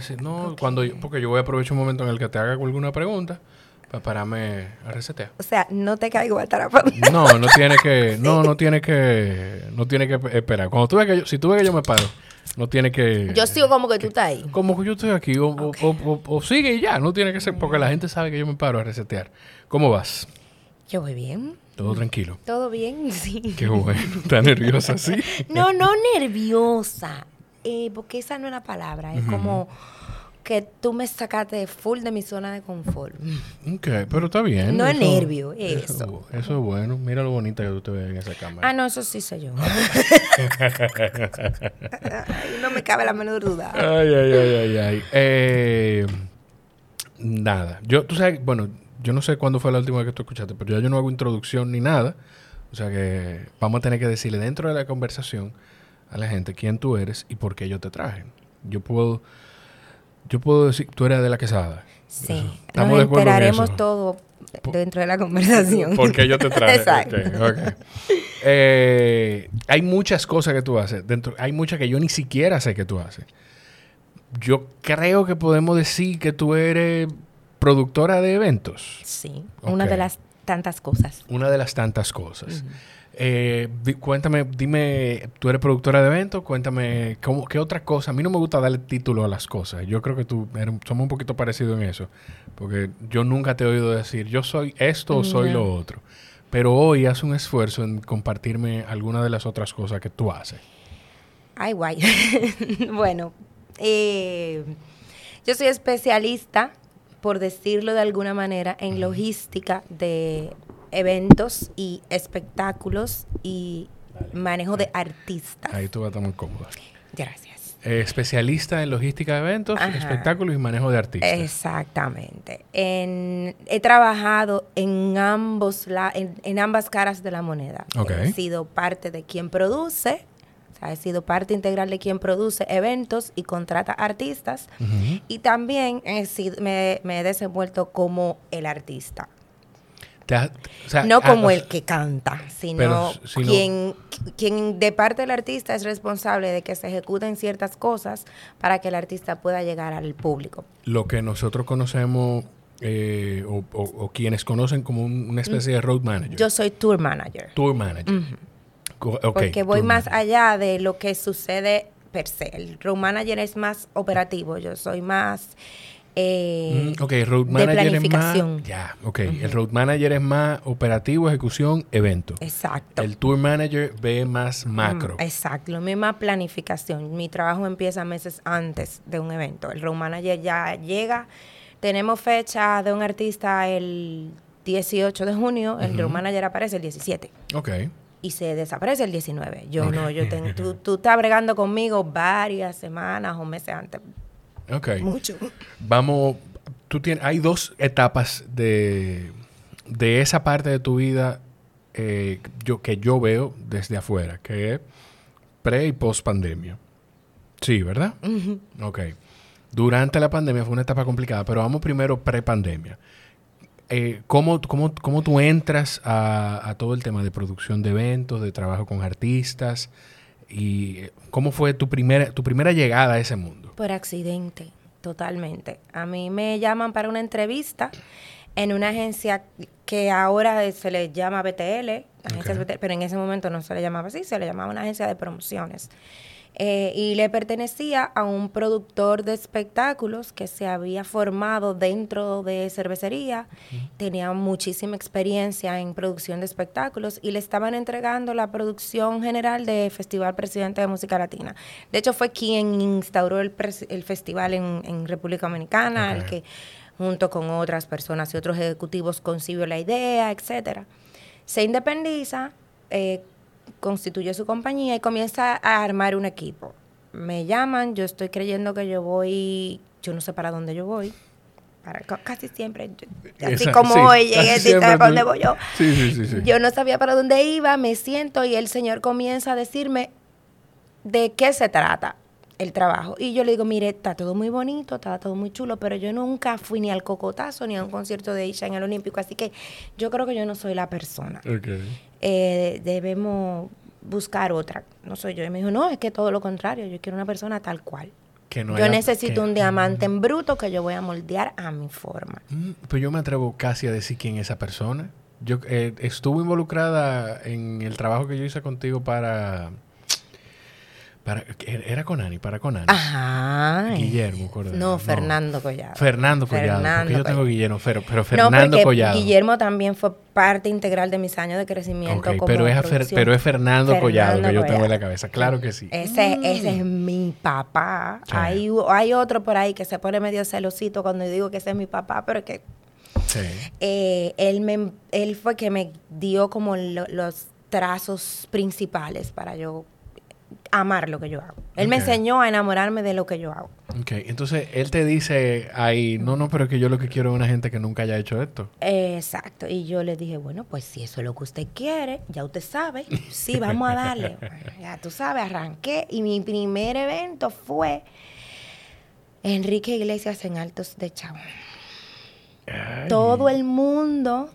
decir, no, cuando yo- porque yo voy a aprovechar un momento en el que te haga alguna pregunta para pararme a resetear. O sea, no te caigo a tarapa. No, no tiene que, no, no tiene que, no tiene que esperar. Cuando tú ves que yo, si tú ves que yo me paro, no tiene que. Yo sigo como que tú estás ahí. Como que yo estoy aquí, o, o- o- o- o sigue y ya, no tiene que ser, porque la gente sabe que yo me paro a resetear. ¿Cómo vas? Yo voy bien. Todo tranquilo. ¿Todo bien? Sí. Qué bueno. ¿Estás nerviosa así? No, no nerviosa. Eh, porque esa no es la palabra. Es como que tú me sacaste full de mi zona de confort. Ok, pero está bien. No es nervio, eso. Eso, eso es bueno. Mira lo bonita que tú te ves en esa cámara. Ah, no, eso sí soy yo. Ay, no me cabe la menor duda. Ay, ay, ay, ay, ay. Eh, nada. Yo, tú sabes, bueno, yo no sé cuándo fue la última vez que tú escuchaste, pero ya yo no hago introducción ni nada. O sea que vamos a tener que decirle dentro de la conversación a la gente quién tú eres y por qué yo te traje. Yo puedo, yo puedo decir, tú eres de la quesada. Sí. Estamos Nos en enteraremos todo dentro de la conversación. ¿Por qué yo te traje? Exacto. Eh, hay muchas cosas que tú haces. Dentro, hay muchas que yo ni siquiera sé que tú haces. Yo creo que podemos decir que tú eres productora de eventos. Sí. Una de las tantas cosas. Una de las tantas cosas. Eh, di- cuéntame, dime, tú eres productora de eventos, cuéntame cómo, qué otra cosa. A mí no me gusta darle título a las cosas. Yo creo que tú eres- somos un poquito parecidos en eso. Porque yo nunca te he oído decir, yo soy esto o soy lo otro. Pero hoy haz un esfuerzo en compartirme alguna de las otras cosas que tú haces. Ay, guay. bueno, eh, yo soy especialista, por decirlo de alguna manera, en logística de eventos y espectáculos y manejo de artistas. Ahí tú vas a estar muy cómoda. Gracias. Eh, especialista en logística de eventos, Ajá. espectáculos y manejo de artistas. Exactamente. En- he trabajado en ambos la- en, en ambas caras de la moneda. He sido parte de quien produce, he sido parte integral de quien produce eventos y contrata artistas. Y también he sido- me, me he desenvuelto como el artista. Te has- o sea, no como el que canta, sino Pero, sino- quien, quien de parte del artista es responsable de que se ejecuten ciertas cosas para que el artista pueda llegar al público. lo que nosotros conocemos eh, o, o- o quienes conocen como un- una especie de road manager. Yo soy tour manager. tour manager. Ok, porque voy más manager. allá de lo que sucede per se. El road manager es más operativo. Yo soy más eh, Mm, ok, road de manager planificación. es más. Ya, ok. El road manager es más operativo, ejecución, evento. Exacto. El tour manager ve más macro. Mm, Exacto, lo misma planificación. Mi trabajo empieza meses antes de un evento. El road manager ya llega. Tenemos fecha de un artista el 18 de junio. El road manager aparece el 17 Ok. y se desaparece el 19. Yo no, yo tengo, tú, tú estás bregando conmigo varias semanas o meses antes. Ok. Mucho. Vamos, tú tienes, hay dos etapas de, de esa parte de tu vida eh, yo, que yo veo desde afuera, que es pre y post pandemia. Sí, ¿verdad? Ok. Durante la pandemia fue una etapa complicada, pero vamos primero pre pandemia. Eh, ¿cómo, cómo, cómo tú entras a, a todo el tema de producción de eventos, de trabajo con artistas? ¿Y cómo fue tu primera, tu primera llegada a ese mundo? Por accidente, totalmente. A mí me llaman para una entrevista en una agencia que ahora se le llama BTL. BTL, pero en ese momento no se le llamaba así, se le llamaba una agencia de promociones. Eh, y le pertenecía a un productor de espectáculos que se había formado dentro de cervecería, tenía muchísima experiencia en producción de espectáculos y le estaban entregando la producción general de Festival Presidente de Música Latina. De hecho, fue quien instauró el, festival en, en República Dominicana, el que junto con otras personas y otros ejecutivos concibió la idea, etcétera. Se independiza, eh, constituye su compañía y comienza a armar un equipo. Me llaman, yo estoy creyendo que yo voy, yo no sé para dónde yo voy. Para, casi siempre, yo- así como sí, hoy llegué, casi ¿sí siempre ¿sabes para dónde voy yo? Sí, sí, sí, sí. Yo no sabía para dónde iba, me siento y el señor comienza a decirme de qué se trata el trabajo. Y yo le digo, mire, está todo muy bonito, está todo muy chulo, pero yo nunca fui ni al cocotazo ni a un concierto de Isha en el Olímpico, así que yo creo que yo no soy la persona. Ok. Eh, debemos buscar otra. No soy yo. Y me dijo, no, es que todo lo contrario, yo quiero una persona tal cual. Que no yo haya- necesito que- un diamante en bruto que yo voy a moldear a mi forma. Mm, Pues yo me atrevo casi a decir quién es esa persona. Yo eh, estuve involucrada en el trabajo que yo hice contigo para... para era con Ani, para con Ani. Ajá. Guillermo Cordero. No, Fernando Collado. Fernando Collado. Fernando porque yo tengo Collado. Guillermo, pero, pero no, Fernando Collado. Guillermo también fue parte integral de mis años de crecimiento como pero, es a Fer- producción. pero es Fernando, Collado que yo tengo en la Collado. cabeza. Claro que sí. Ese, ese es mi papá. Sí. Hay, hay otro por ahí que se pone medio celosito cuando yo digo que ese es mi papá, pero que Sí. eh, él, me, él fue que me dio como lo- los trazos principales para yo amar lo que yo hago. Él me enseñó a enamorarme de lo que yo hago. Ok, entonces él te dice ahí, no, no, pero es que yo lo que quiero es una gente que nunca haya hecho esto. Exacto. Y yo le dije, bueno, pues si eso es lo que usted quiere, ya usted sabe. Sí, vamos a darle. Ya tú sabes, arranqué. Y mi primer evento fue Enrique Iglesias en Altos de Chabón. Ay. Todo el mundo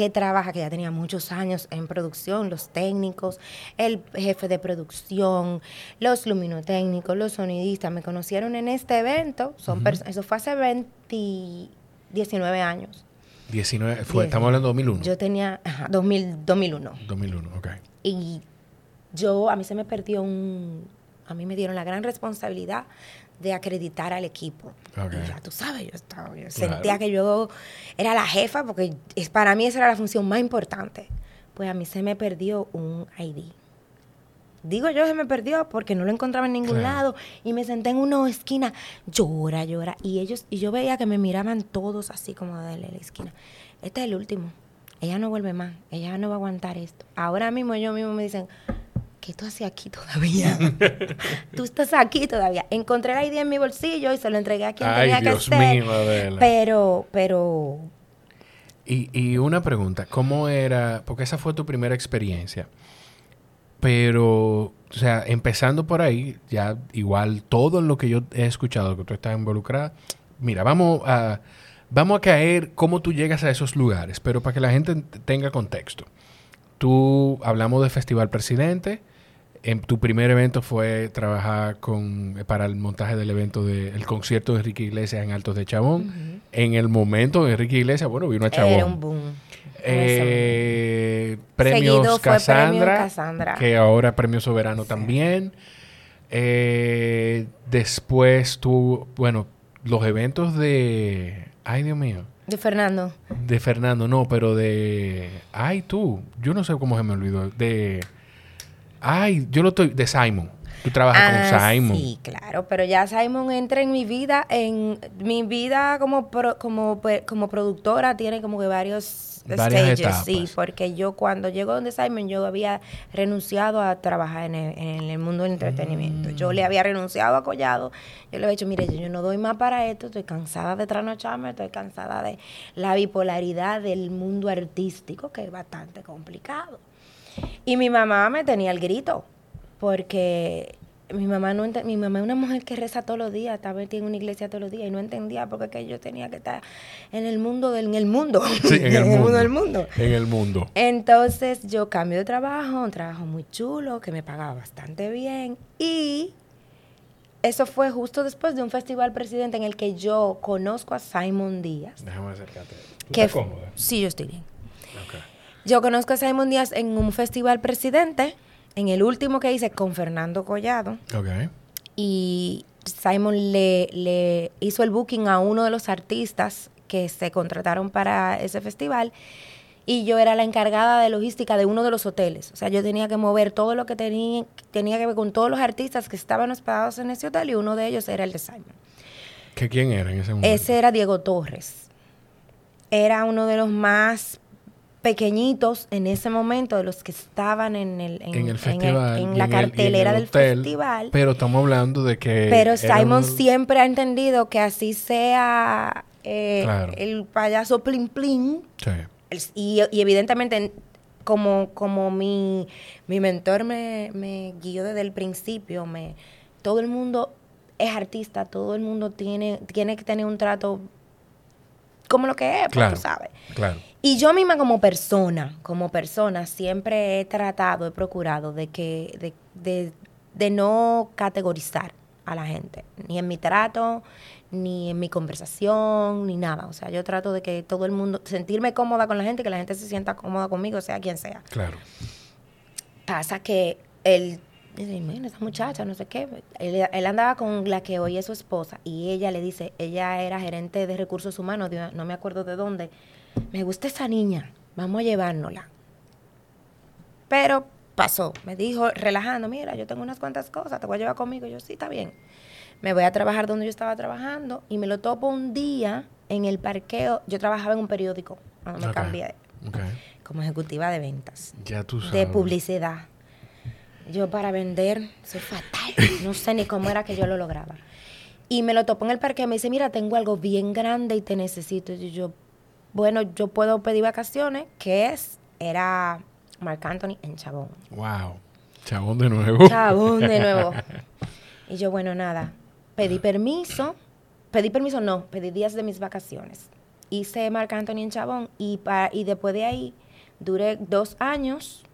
que trabaja, que ya tenía muchos años en producción, los técnicos, el jefe de producción, los luminotécnicos, los sonidistas, me conocieron en este evento. Son perso- Eso fue hace 20, 19 años. 19, fue, Diez. estamos hablando de 2001. Yo tenía, ajá, 2000, 2001. 2001, ok. Y yo, a mí se me perdió un, a mí me dieron la gran responsabilidad de acreditar al equipo. Y ya tú sabes, yo, estaba, yo Claro. sentía que yo era la jefa porque es, para mí esa era la función más importante. Pues a mí se me perdió un ID. Digo yo se me perdió porque no lo encontraba en ningún Claro. lado y me senté en una esquina, llora, llora. Y ellos, y yo veía que me miraban todos así como de la esquina. Este es el último. Ella no vuelve más. Ella no va a aguantar esto. Ahora mismo ellos mismos me dicen, ¿qué tú haces aquí todavía? tú estás aquí todavía. Encontré la idea en mi bolsillo y se lo entregué a quien Ay, tenía Dios que mío, Adela. Pero, pero, Y, y una pregunta, ¿cómo era? Porque esa fue tu primera experiencia. Pero, o sea, empezando por ahí, ya igual todo en lo que yo he escuchado que tú estás involucrada, mira, vamos a, vamos a caer cómo tú llegas a esos lugares, pero para que la gente ent- tenga contexto. Tú hablamos de Festival Presidente, en tu primer evento fue trabajar con para el montaje del evento del concierto de Enrique Iglesias en Altos de Chabón. En el momento de Enrique Iglesias, bueno, vino a Chabón. era un boom. Eh, premios fue Cassandra, Premio Cassandra. que ahora Premio Soberano también. Eh, después tú, bueno, los eventos de, ay Dios mío, De Fernando. de Fernando, no, pero de, ay tú, yo no sé cómo se me olvidó, de, ay, yo lo estoy, de Simon. Tú trabajas Ah, con Simon. Sí, claro, pero ya Simon entra en mi vida, en mi vida como pro- como como productora tiene como que varios Varias stages, etapas. sí, porque yo cuando llego donde Simon yo había renunciado a trabajar en el, en el mundo del entretenimiento. Yo Mm. le había renunciado a Collado, yo le había dicho, mire, yo no doy más para esto, estoy cansada de trasnocharme, estoy cansada de la bipolaridad del mundo artístico, que es bastante complicado. Y mi mamá me tenía el grito, porque mi mamá no mi mamá es una mujer que reza todos los días, estaba metida en una iglesia todos los días y no entendía por qué yo tenía que estar en el mundo del en el mundo, Sí, en el mundo. del mundo. En el mundo. Entonces yo cambio de trabajo, un trabajo muy chulo, que me pagaba bastante bien. Y eso fue justo después de un festival presidente en el que yo conozco a Simon Díaz. Déjame acercarte. ¿Tú que estás cómoda? Sí, yo estoy bien. Yo conozco a Simon Díaz en un festival presidente, en el último que hice con Fernando Collado. Ok. Y Simon le, le hizo el booking a uno de los artistas que se contrataron para ese festival. Y yo era la encargada de logística de uno de los hoteles. O sea, yo tenía que mover todo lo que tenía, tenía que ver con todos los artistas que estaban hospedados en ese hotel y uno de ellos era el de Simon. ¿Que ¿Quién era en ese momento? Ese era Diego Torres. Era uno de los más pequeñitos en ese momento, de los que estaban en el, en el festival. en y la en en cartelera el del hotel, festival. Pero estamos hablando de que. Pero Simon siempre ha entendido que así sea eh, Claro. el payaso plin plin. Sí. y, y evidentemente, como, como mi, mi mentor me, me guió desde el principio, me, todo el mundo es artista, todo el mundo tiene, tiene que tener un trato como lo que es, pues, Claro. tú sabes. Claro. Y yo misma como persona, como persona, siempre he tratado, he procurado de que, de, de, de no categorizar a la gente, ni en mi trato, ni en mi conversación, ni nada. O sea, yo trato de que todo el mundo, sentirme cómoda con la gente, que la gente se sienta cómoda conmigo, sea quien sea. Claro. Pasa que él dice, mira, esa muchacha, no sé qué. Él, él andaba con la que hoy es su esposa y ella le dice, ella era gerente de recursos humanos, de- no me acuerdo de dónde. Me gusta esa niña, vamos a llevárnosla. Pero pasó, me dijo, relajando, mira, yo tengo unas cuantas cosas, te voy a llevar conmigo. Yo, sí, está bien. Me voy a trabajar donde yo estaba trabajando y me lo topo un día en el parqueo. Yo trabajaba en un periódico cuando me cambié como ejecutiva de ventas, Ya tú sabes. de publicidad. Yo para vender soy fatal. No sé ni cómo era que yo lo lograba. Y me lo topo en el parque y me dice, mira, tengo algo bien grande y te necesito. Y yo, bueno, yo puedo pedir vacaciones, que es, era Marc Anthony en Chabón. Wow. Chabón de nuevo. Chabón de nuevo. Y yo, bueno, nada, pedí permiso. Pedí permiso, no, pedí días de mis vacaciones. Hice Marc Anthony en Chabón y, pa- y después de ahí duré dos años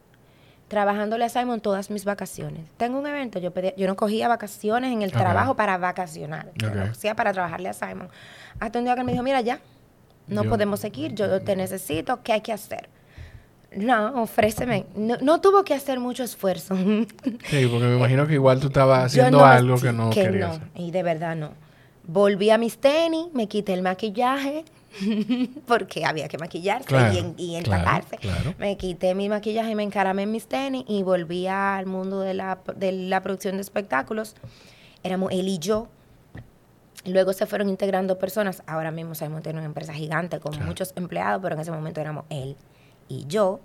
trabajándole a Simon todas mis vacaciones. Tengo un evento, yo, pedí- yo no cogía vacaciones en el trabajo para vacacionar, yo Ok. lo hacía para trabajarle a Simon. Hasta un día que él me dijo, mira ya, no Yo- podemos seguir, yo te necesito, ¿qué hay que hacer? No, ofréceme. No, no tuvo que hacer mucho esfuerzo. Sí, porque me imagino que igual tú estabas haciendo no algo que no que querías. no, y de verdad no. Volví a mis tenis, me quité el maquillaje, porque había que maquillarse Claro, y, en- y claro, empacarse. claro. Me quité mi maquillaje, me encaramé en mis tenis y volví al mundo de la, de la producción de espectáculos. Éramos él y yo. Luego se fueron integrando personas. Ahora mismo Simon tiene una empresa gigante con Claro. muchos empleados, pero en ese momento éramos él y yo.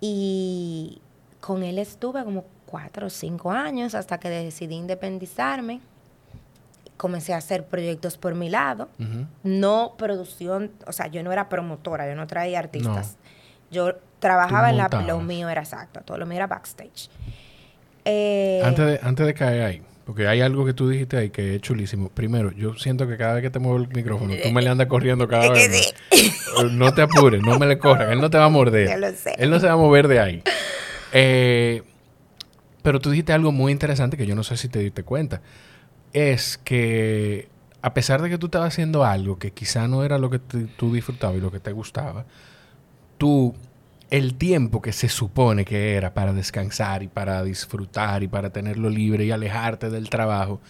Y con él estuve como cuatro o cinco años hasta que decidí independizarme. Comencé a hacer proyectos por mi lado. No producción, o sea, yo no era promotora, yo no traía artistas. Yo trabajaba en la... Lo mío era exacto, todo lo mío era backstage. Eh, Antes, de, antes de caer ahí, porque hay algo que tú dijiste ahí que es chulísimo. Primero, yo siento que cada vez que te muevo el micrófono, tú me le andas corriendo cada vez más. No te apures, no me le corras. Él no te va a morder. Yo lo sé. Él no se va a mover de ahí. Eh, pero tú dijiste algo muy interesante que yo no sé si te diste cuenta. Es que a pesar de que tú estabas haciendo algo que quizá no era lo que te- tú disfrutabas y lo que te gustaba, tú, el tiempo que se supone que era para descansar y para disfrutar y para tenerlo libre y alejarte del trabajo,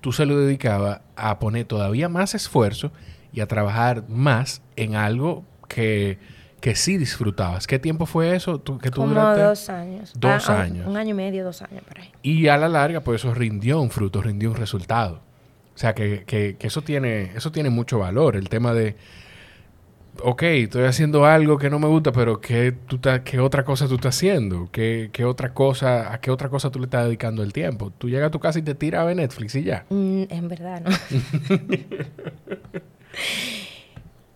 tú se lo dedicabas a poner todavía más esfuerzo y a trabajar más en algo que, que sí disfrutabas. ¿Qué tiempo fue eso? ¿Tú, que tú como duraste? dos años. Dos Ah, un- años. Un año y medio, dos años por ahí. Y a la larga, pues eso rindió un fruto, rindió un resultado. O sea, que, que- que eso, tiene, eso tiene mucho valor. El tema de, ok, estoy haciendo algo que no me gusta, pero ¿qué, tú qué otra cosa tú estás haciendo? ¿Qué, qué otra cosa, ¿A qué otra cosa tú le estás dedicando el tiempo? Tú llegas a tu casa y te tiras a ver Netflix y ya. Mm, en verdad, no.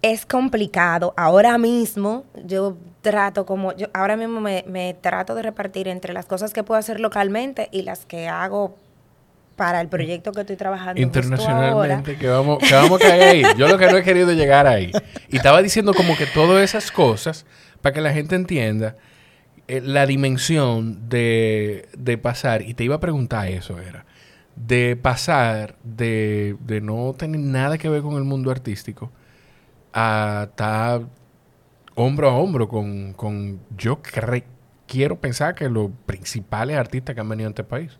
es complicado. Ahora mismo yo trato como, yo ahora mismo me, me trato de repartir entre las cosas que puedo hacer localmente y las que hago para el proyecto que estoy trabajando justo ahora. Internacionalmente, que vamos, que vamos a caer ahí. Yo lo que no he querido llegar ahí. Y estaba diciendo como que todas esas cosas, para que la gente entienda eh, la dimensión de, de pasar, y te iba a preguntar eso, era, de pasar de, de no tener nada que ver con el mundo artístico a estar hombro a hombro con, con yo cre- quiero pensar que los principales artistas que han venido a este país.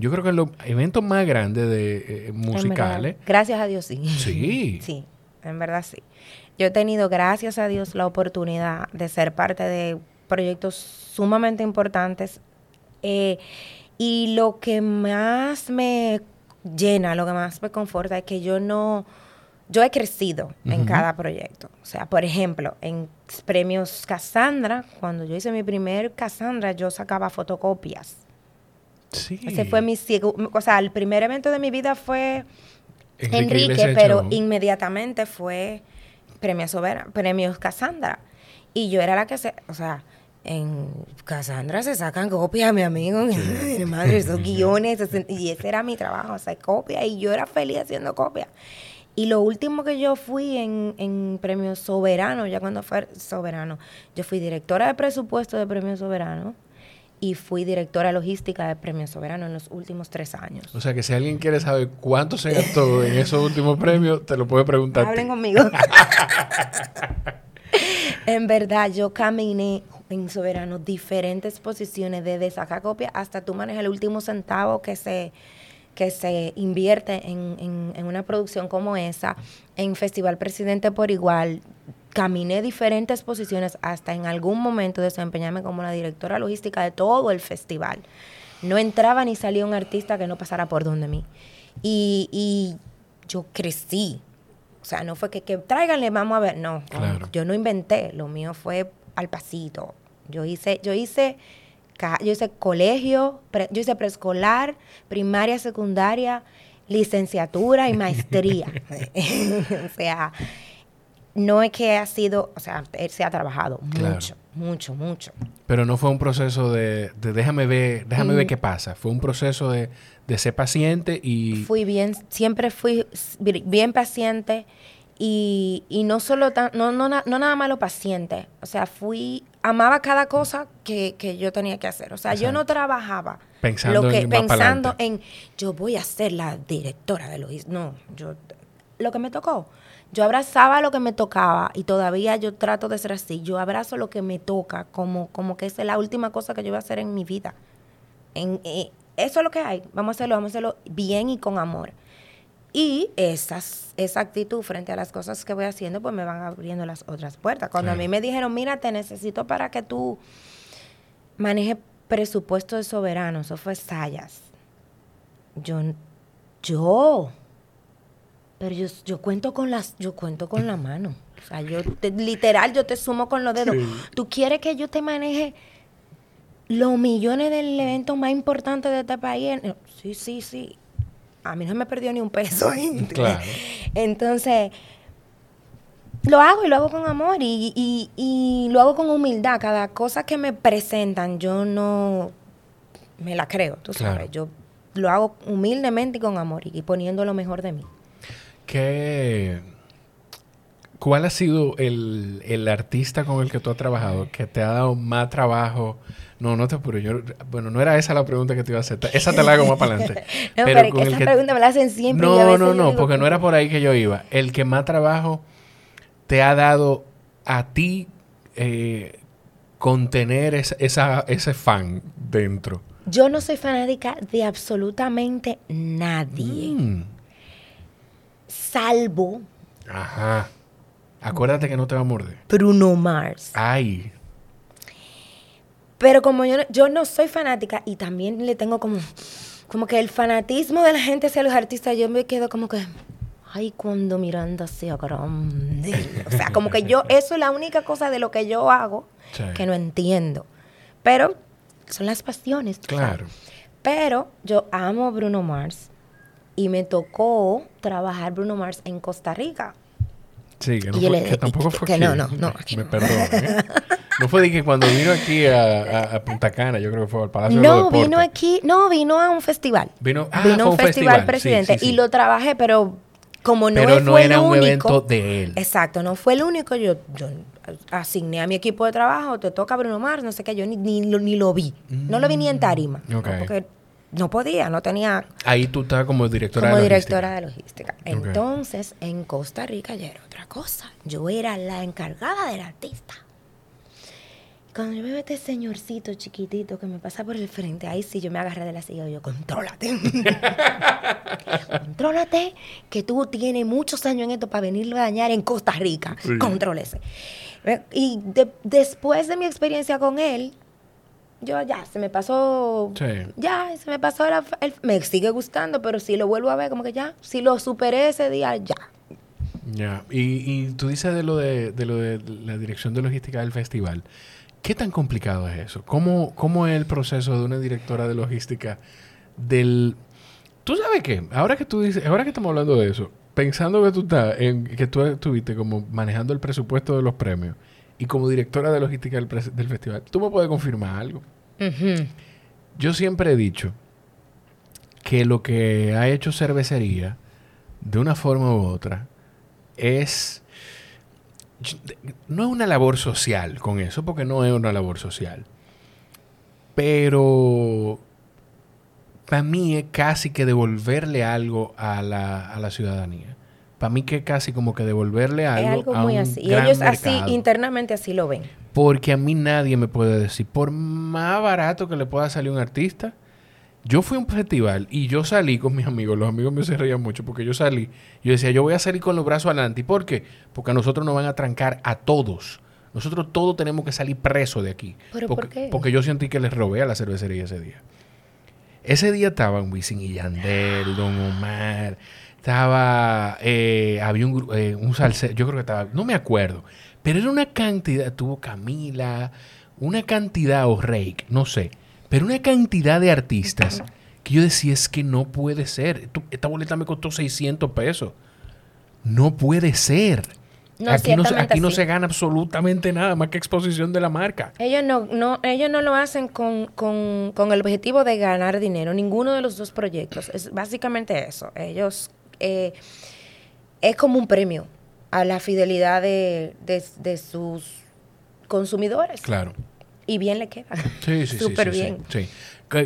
Yo creo que los eventos más grandes de eh, verdad, musicales. gracias a Dios, sí. Sí. Sí, en verdad sí. Yo he tenido, gracias a Dios, la oportunidad de ser parte de proyectos sumamente importantes. eh, y lo que más me llena, lo que más me conforta es que yo no, yo he crecido en cada proyecto. O sea, por ejemplo, en premios Cassandra, cuando yo hice mi primer Cassandra, yo sacaba fotocopias. Sí. Ese fue mi o sea, el primer evento de mi vida fue Enrique, pero inmediatamente fue premio Soberano, premios Cassandra. Y yo era la que se, o sea, en Cassandra se sacan copias, mi amigo, mi madre, esos guiones, y ese era mi trabajo, hacer copias, y yo era feliz haciendo copias. Y lo último que yo fui en, en Premio Soberano, ya cuando fue Soberano, yo fui directora de presupuesto de Premio Soberano y fui directora logística de Premio Soberano en los últimos tres años. O sea que si alguien quiere saber cuánto se gastó en esos últimos premios, te lo puede preguntar. Hablen conmigo. en verdad, yo caminé en Soberano diferentes posiciones, desde sacar copia hasta tú manejas el último centavo que se, que se invierte en, en una producción como esa, en Festival Presidente por igual. Caminé diferentes posiciones hasta en algún momento desempeñarme como la directora logística de todo el festival. No entraba ni salía un artista que no pasara por donde mí. Y, y yo crecí. O sea, no fue que, que tráiganle, vamos a ver. No, yo no inventé. Lo mío fue al pasito. Yo hice, yo hice, yo hice colegio, yo hice preescolar, primaria, secundaria, licenciatura y maestría. o sea, no es que ha sido, o sea, él se ha trabajado mucho, mucho, mucho. Pero no fue un proceso de, déjame ver, déjame ver qué pasa. Fue un proceso de, ser paciente y... Fui bien, siempre fui bien paciente y, y no solo, tan, no, no, no nada más lo paciente, o sea, fui, amaba cada cosa que, que yo tenía que hacer. O sea, yo no trabajaba pensando, lo que, en, pensando en, yo voy a ser la directora de Luis. No, yo, lo que me tocó. Yo abrazaba lo que me tocaba y todavía yo trato de ser así. Yo abrazo lo que me toca como, como que es la última cosa que yo voy a hacer en mi vida. En, eh, eso es lo que hay. Vamos a hacerlo, vamos a hacerlo bien y con amor. Y esas, esa actitud frente a las cosas que voy haciendo, pues me van abriendo las otras puertas. Cuando a mí me dijeron, mira, te necesito para que tú manejes presupuesto de soberano, eso fue Sayas. Yo, yo, pero yo, yo cuento con las, yo cuento con la mano. O sea, yo literal, yo te sumo con los dedos. ¿Tú quieres que yo te maneje los millones del evento más importante de este país? Sí, sí, sí a mí no me perdió ni un peso. Claro. Entonces, lo hago y lo hago con amor y, y, lo hago con humildad. Cada cosa que me presentan, yo no me la creo, tú sabes. Yo lo hago humildemente y con amor y, poniendo lo mejor de mí. ¿Qué, ¿Cuál ha sido el, el artista con el que tú has trabajado que te ha dado más trabajo? No, no te apures. Yo, bueno, no era esa la pregunta que te iba a hacer. Esa te la hago más para adelante. no, pero, esa pregunta me la hacen siempre. No, no, no, porque no era por ahí que yo iba. El que más trabajo te ha dado a ti eh, contener esa, ese fan dentro. Yo no soy fanática de absolutamente nadie. Mm. Salvo. Ajá. Acuérdate que no te va a morder. Bruno Mars. Ay. Pero como yo, yo no soy fanática y también le tengo como, como que el fanatismo de la gente hacia los artistas, yo me quedo como que, ay, cuando Miranda sea grande. O sea, como que yo, eso es la única cosa de lo que yo hago que no entiendo. Pero son las pasiones. Claro. Pero yo amo a Bruno Mars y me tocó trabajar Bruno Mars en Costa Rica. Sí, que, no que tampoco fue que no, no, no. Me perdón. ¿eh? No fue de que cuando vino aquí a, Punta Cana, yo creo que fue al Palacio no, de los No, vino aquí, no, vino a un festival. Vino, ah, vino a un, festival, presidente y lo trabajé, pero como no, pero no era un evento de él. Exacto, no fue el único. Yo, yo asigné a mi equipo de trabajo, te toca Bruno Mars, no sé qué, yo ni, ni, lo vi. No lo vi ni en tarima. Porque no podía, no tenía... Ahí tú estabas como directora como de directora de logística. Entonces, en Costa Rica ya era otra cosa. Yo era la encargada del artista. Cuando yo veo a este señorcito chiquitito que me pasa por el frente, ahí sí yo me agarré de la silla y yo, contrólate. contrólate, que tú tienes muchos años en esto para venirlo a dañar en Costa Rica. Contrólese. Y después de mi experiencia con él, yo ya, se me pasó. Ya, se me pasó. me sigue gustando, pero si lo vuelvo a ver, como que ya. Si lo superé ese día, ya. Ya. Y, y tú dices de lo de, de lo de la dirección de logística del festival. ¿Qué tan complicado es eso? ¿Cómo, ¿Cómo es el proceso de una directora de logística del... ¿Tú sabes qué? Ahora que tú dices, ahora que estamos hablando de eso, pensando que tú estás en que tú estuviste como manejando el presupuesto de los premios y como directora de logística del, del festival, tú me puedes confirmar algo. Yo siempre he dicho que lo que ha hecho cervecería, de una forma u otra, es no es una labor social con eso, porque no es una labor social. Pero para mí es casi que devolverle algo a la, a la ciudadanía. Para mí que casi como que devolverle algo, es algo a muy un así. Y gran ellos así, mercado. internamente así lo ven. Porque a mí nadie me puede decir, por más barato que le pueda salir un artista, yo fui a un festival y yo salí con mis amigos, los amigos me se reían mucho porque yo salí, yo decía, yo voy a salir con los brazos adelante. ¿Y por qué? Porque a nosotros nos van a trancar a todos. Nosotros todos tenemos que salir presos de aquí. ¿Pero porque, por qué? Porque yo sentí que les robé a la cervecería ese día. Ese día estaban Wisin y Yandel, Don Omar, estaba, eh, había un, eh, un salsero, yo creo que estaba, no me acuerdo, pero era una cantidad, tuvo Camila, una cantidad, o Rake, no sé, pero una cantidad de artistas que yo decía, es que no puede ser, esta boleta me costó 600 pesos, no puede ser. No, aquí no, aquí no se gana absolutamente nada más que exposición de la marca. Ellos no, no, ellos no lo hacen con, con, con el objetivo de ganar dinero, ninguno de los dos proyectos. Es básicamente eso. Ellos eh, es como un premio a la fidelidad de, de- de sus consumidores. Claro. Y bien le queda. Sí, sí, sí, Súper sí, sí, bien. sí.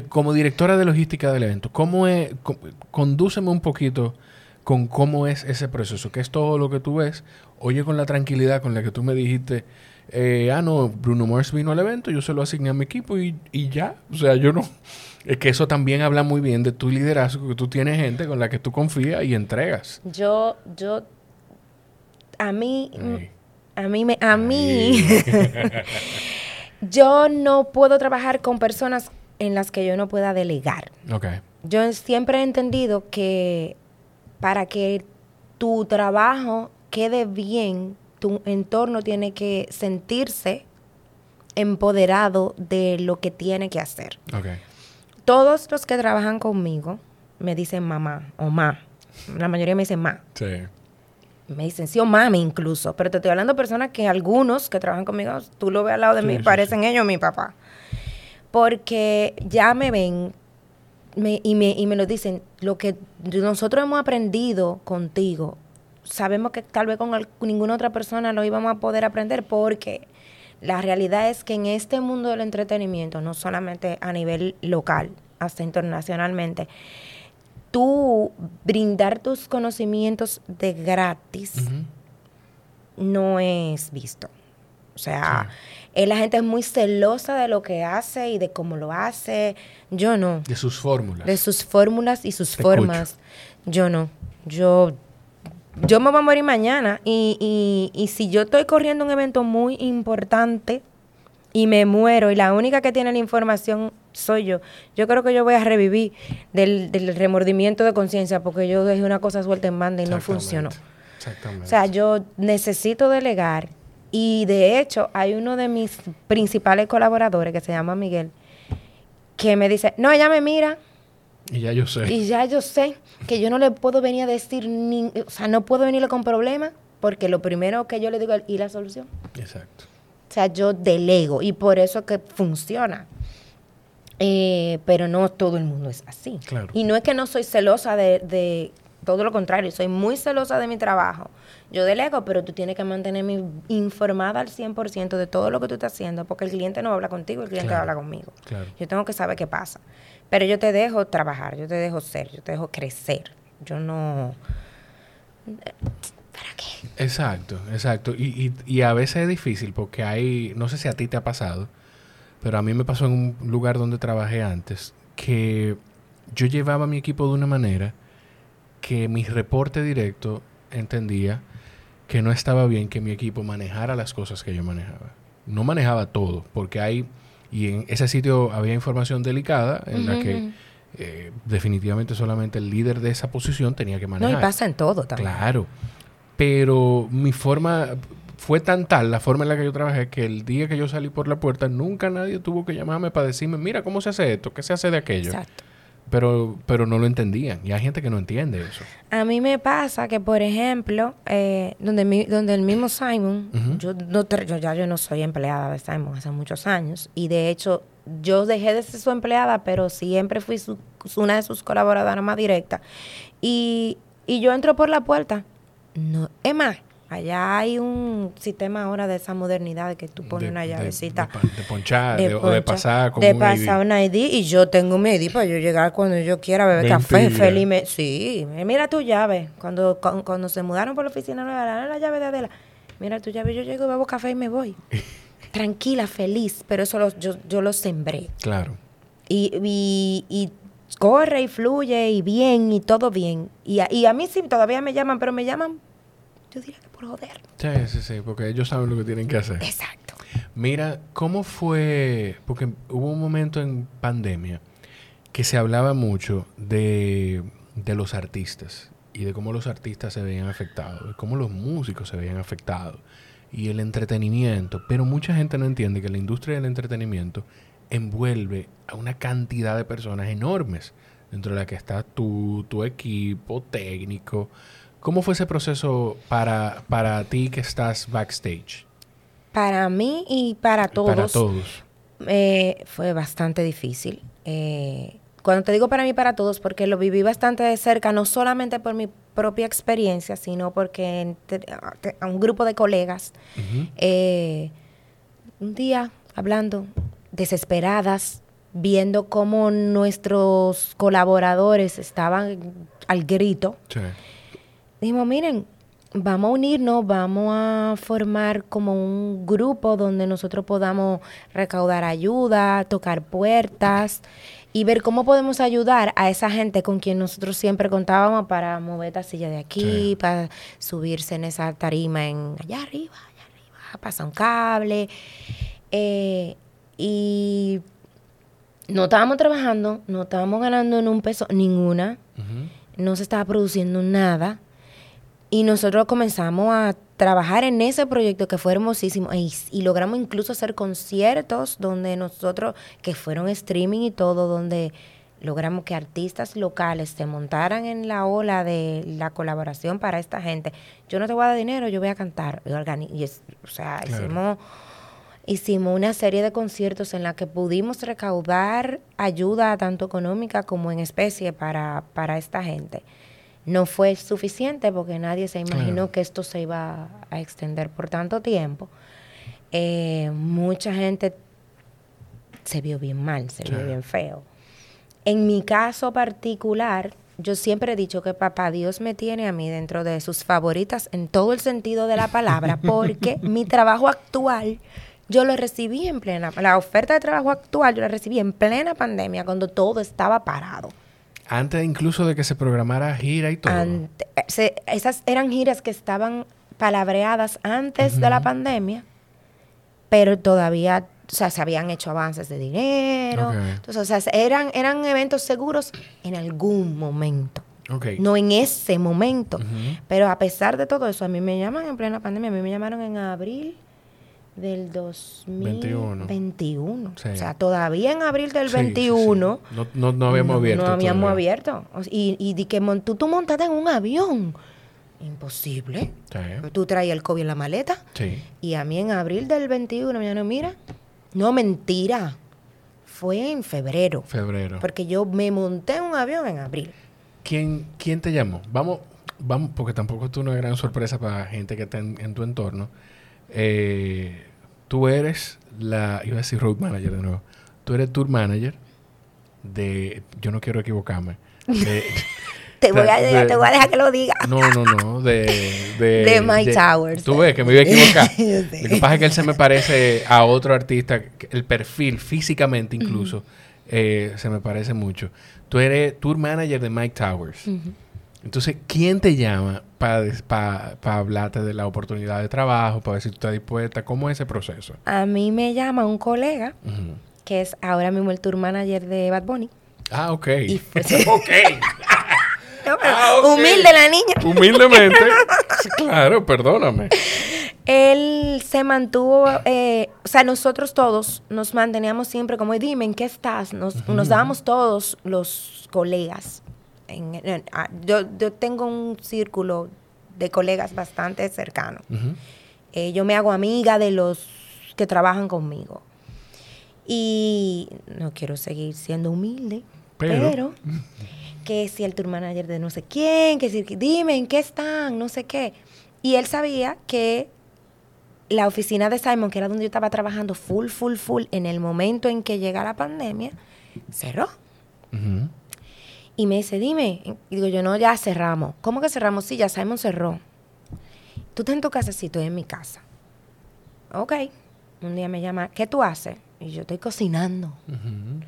Como directora de logística del evento, ¿cómo es? co- condúceme un poquito con cómo es ese proceso, que es todo lo que tú ves. Oye, con la tranquilidad con la que tú me dijiste, eh, ah, no, Bruno Mars vino al evento, yo se lo asigné a mi equipo y, y ya. O sea, yo no. Es que eso también habla muy bien de tu liderazgo, que tú tienes gente con la que tú confías y entregas. Yo, yo, a mí, Ahí. a mí, me, a mí, yo no puedo trabajar con personas en las que yo no pueda delegar. ok. Yo siempre he entendido que para que tu trabajo quede bien, tu entorno tiene que sentirse empoderado de lo que tiene que hacer. Todos los que trabajan conmigo me dicen mamá o ma. La mayoría me dicen ma. Sí. Me dicen sí o mami incluso. Pero te estoy hablando de personas que algunos que trabajan conmigo, tú lo ves al lado de Sí, mí, sí, parecen ellos mi papá. Porque ya me ven me- y, me, y me lo dicen, lo que nosotros hemos aprendido contigo, sabemos que tal vez con ninguna otra persona lo íbamos a poder aprender porque la realidad es que en este mundo del entretenimiento, no solamente a nivel local, hasta internacionalmente, tú brindar tus conocimientos de gratis no es visto. O sea, eh, la gente es muy celosa de lo que hace y de cómo lo hace. Yo no. De sus fórmulas. De sus fórmulas y sus Te formas. Yo no. Yo, yo me voy a morir mañana. Y, y, y si yo estoy corriendo un evento muy importante y me muero y la única que tiene la información soy yo, yo creo que yo voy a revivir del, del remordimiento de conciencia porque yo dejé una cosa suelta en banda y no funcionó. Exactamente. O sea, yo necesito delegar y de hecho hay uno de mis principales colaboradores que se llama Miguel que me dice, no, ella me mira y ya yo sé. y ya yo sé que yo no le puedo venir a decir, ni, o sea, no puedo venirle con problemas porque lo primero que yo le digo es, ¿y la solución? Exacto. O sea, yo delego y por eso es que funciona. Eh, pero no todo el mundo es así. Claro. Y no es que no soy celosa de, de todo lo contrario, soy muy celosa de mi trabajo. Yo delego, pero tú tienes que mantenerme informada al 100% de todo lo que tú estás haciendo, porque el cliente no habla contigo, el cliente Claro. habla conmigo. Claro. Yo tengo que saber qué pasa. Pero yo te dejo trabajar, yo te dejo ser, yo te dejo crecer. Yo no... ¿Para qué? Exacto, exacto. Y, y, a veces es difícil porque hay, no sé si a ti te ha pasado, pero a mí me pasó en un lugar donde trabajé antes, que yo llevaba mi equipo de una manera que mi reporte directo entendía que no estaba bien que mi equipo manejara las cosas que yo manejaba. No manejaba todo, porque hay, y en ese sitio había información delicada en la que eh, definitivamente solamente el líder de esa posición tenía que No, manejar. y pasa en todo también. Claro. Pero mi forma fue tan tal la forma en la que yo trabajé que el día que yo salí por la puerta nunca nadie tuvo que llamarme para decirme, mira, ¿cómo se hace esto? ¿Qué se hace de aquello? Exacto. Pero, pero no lo entendían. Y hay gente que no entiende eso. A mí me pasa que, por ejemplo, eh, donde, mi- donde el mismo Simon, yo, no, yo ya yo no soy empleada de Simon hace muchos años y de hecho yo dejé de ser su empleada, pero siempre fui su- su- una de sus colaboradoras más directas. Y, y yo entro por la puerta. No, es más, Allá hay un sistema ahora de esa modernidad de que tú pones De- una llavecita. De, de ponchar, de, o de pasar como de un pasar ID. un ID y yo tengo mi ID para yo llegar cuando yo quiera beber café feliz. me- Sí, mira tu llave. Cuando, cu- cuando, se mudaron por la oficina nueva, la llave de Adela. Mira tu llave, yo llego, bebo café y me voy. Tranquila, feliz, pero eso lo- yo, yo lo sembré. Claro. Y, y, y corre y fluye y bien y todo bien. Y a, y a mí sí todavía me llaman, pero me llaman, yo diría que por joder. Sí, sí, sí, porque ellos saben lo que tienen que hacer. Exacto. Mira, ¿cómo fue? Porque hubo un momento en pandemia que se hablaba mucho de, de los artistas y de cómo los artistas se veían afectados, de cómo los músicos se veían afectados y el entretenimiento. Pero mucha gente no entiende que la industria del entretenimiento envuelve a una cantidad de personas enormes, dentro de la que está tu, tu equipo técnico. ¿Cómo fue ese proceso para, para ti que estás backstage? Para mí y para todos, Para todos. eh, fue bastante difícil. Eh, cuando te digo para mí y para todos, porque lo viví bastante de cerca, no solamente por mi propia experiencia, sino porque a un grupo de colegas, eh, un día hablando, desesperadas, viendo cómo nuestros colaboradores estaban al grito, Sí. Dijimos, miren, vamos a unirnos, vamos a formar como un grupo donde nosotros podamos recaudar ayuda, tocar puertas y ver cómo podemos ayudar a esa gente con quien nosotros siempre contábamos para mover esta silla de aquí, Sí. para subirse en esa tarima en allá arriba, allá arriba, pasar un cable. Eh, y no estábamos trabajando, no estábamos ganando en un peso, ninguna no se estaba produciendo nada. Y nosotros comenzamos a trabajar en ese proyecto que fue hermosísimo y, y logramos incluso hacer conciertos donde nosotros, que fueron streaming y todo, donde logramos que artistas locales se montaran en la ola de la colaboración para esta gente. Yo no te voy a dar dinero, yo voy a cantar. Y es- o sea, Claro. hicimos hicimos una serie de conciertos en la que pudimos recaudar ayuda tanto económica como en especie para, para esta gente. No fue suficiente porque nadie se imaginó que esto se iba a extender por tanto tiempo. Eh, mucha gente se vio bien mal, se vio bien feo. En mi caso particular, yo siempre he dicho que papá Dios me tiene a mí dentro de sus favoritas en todo el sentido de la palabra, porque mi trabajo actual yo lo recibí en plena, la oferta de trabajo actual yo la recibí en plena pandemia cuando todo estaba parado. Antes incluso de que se programara gira y todo. Ante- eh, se- esas eran giras que estaban palabreadas antes de la pandemia, pero todavía, o sea, se habían hecho avances de dinero. Entonces, o sea, eran, eran eventos seguros en algún momento, ok. no en ese momento. Pero a pesar de todo eso, a mí me llaman en plena pandemia, a mí me llamaron en abril del 2021. Sí. O sea, todavía en abril del Sí, sí, sí. 21. No, no, no habíamos abierto. No habíamos todavía. abierto. Y, y di que mon- tú, tú montaste en un avión. Imposible. Tú traías el COVID en la maleta. Sí. Y a mí en abril del 21 me dijeron, mira, no, mentira. Fue en febrero. Febrero. Porque yo me monté en un avión en abril. ¿Quién, ¿Quién te llamó? Vamos, vamos, porque tampoco es una gran sorpresa para gente que está en, en tu entorno. Eh, tú eres la, iba a decir road manager de nuevo. Tú eres tour manager de, yo no quiero equivocarme. De, Te voy, a, de- te voy a dejar que lo diga. no, no, no, de, de, De Mike Towers. Tú ves que me iba a equivocar. Lo que pasa es que él se me parece a otro artista, el perfil, físicamente incluso, eh, se me parece mucho. Tú eres tour manager de Mike Towers. Entonces, ¿quién te llama para hablarte de la oportunidad de trabajo, para ver si tú estás dispuesta? ¿Cómo es ese proceso? A mí me llama un colega, que es ahora mismo el tour manager de Bad Bunny. Ah, ok. Y ok. No, Ah, ok. Humilde la niña. Humildemente. Claro, perdóname. Él se mantuvo, eh, o sea, nosotros todos nos manteníamos siempre como, dime, ¿en qué estás? Nos, nos dábamos todos los colegas. En- en- ah, yo, yo tengo un círculo de colegas bastante cercano. Eh, yo me hago amiga de los que trabajan conmigo. Y no quiero seguir siendo humilde, Pero- pero, que si el tour manager de no sé quién, que si, dime en qué están, no sé qué. Y él sabía que la oficina de Simon, que era donde yo estaba trabajando full, full, full, en el momento en que llega la pandemia, cerró. Ujú. Y me dice, dime. Y digo yo, no, ya cerramos. ¿Cómo que cerramos? Sí, ya Simon cerró. ¿Tú estás en tu casa? Sí, estoy en mi casa. Ok. Un día me llama, ¿qué tú haces? Y yo estoy cocinando. Ujú.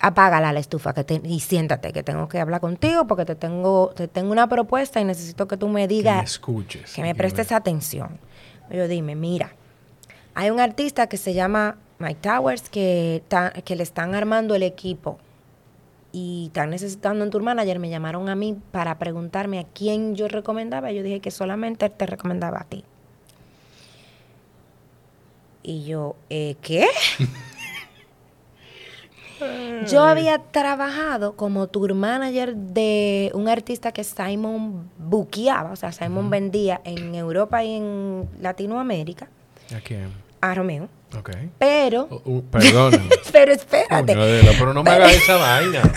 Apágala la estufa que te- y siéntate, que tengo que hablar contigo porque te tengo, te tengo una propuesta y necesito que tú me Que me digas, escuches. que me prestes atención. Yo dime, mira, hay un artista que se llama Mike Towers que, ta- que le están armando el equipo y están necesitando un tour manager. Me llamaron a mí para preguntarme a quién yo recomendaba. Yo dije que solamente te recomendaba a ti. Y yo, eh, ¿qué? Yo había trabajado como tour manager de un artista que Simon buqueaba, o sea, Simon vendía en Europa y en Latinoamérica ¿A quién? a Romeo. Ok. Pero, Oh, uh, perdóname. pero espérate. Adela, pero no me hagas esa vaina.